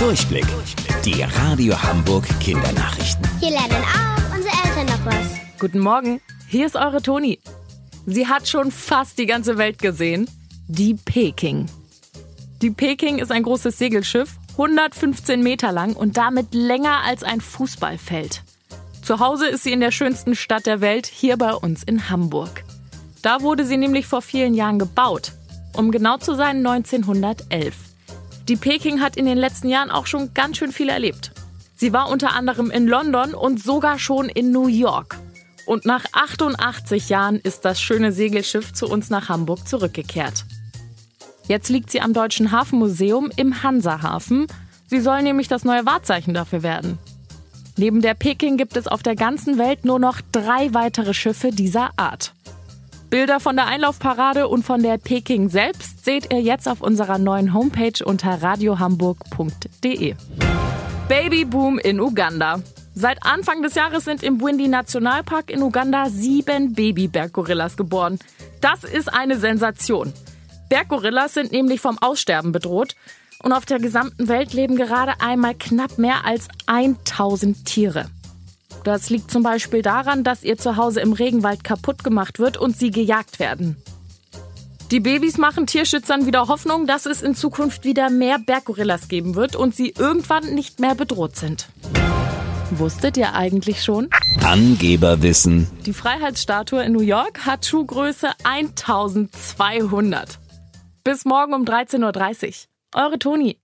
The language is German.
Durchblick. Die Radio Hamburg Kindernachrichten. Hier lernen auch unsere Eltern noch was. Guten Morgen, hier ist eure Toni. Sie hat schon fast die ganze Welt gesehen. Die Peking. Die Peking ist ein großes Segelschiff, 115 Meter lang und damit länger als ein Fußballfeld. Zu Hause ist sie in der schönsten Stadt der Welt, hier bei uns in Hamburg. Da wurde sie nämlich vor vielen Jahren gebaut. Um genau zu sein 1911. Die Peking hat in den letzten Jahren auch schon ganz schön viel erlebt. Sie war unter anderem in London und sogar schon in New York. Und nach 88 Jahren ist das schöne Segelschiff zu uns nach Hamburg zurückgekehrt. Jetzt liegt sie am Deutschen Hafenmuseum im Hansahafen. Sie soll nämlich das neue Wahrzeichen dafür werden. Neben der Peking gibt es auf der ganzen Welt nur noch drei weitere Schiffe dieser Art. Bilder von der Einlaufparade und von der Peking selbst seht ihr jetzt auf unserer neuen Homepage unter radiohamburg.de. Babyboom in Uganda. Seit Anfang des Jahres sind im Bwindi Nationalpark in Uganda sieben Babyberggorillas geboren. Das ist eine Sensation. Berggorillas sind nämlich vom Aussterben bedroht und auf der gesamten Welt leben gerade einmal knapp mehr als 1000 Tiere. Das liegt zum Beispiel daran, dass ihr Zuhause im Regenwald kaputt gemacht wird und sie gejagt werden. Die Babys machen Tierschützern wieder Hoffnung, dass es in Zukunft wieder mehr Berggorillas geben wird und sie irgendwann nicht mehr bedroht sind. Wusstet ihr eigentlich schon? Angeberwissen. Die Freiheitsstatue in New York hat Schuhgröße 1200. Bis morgen um 13.30 Uhr. Eure Toni.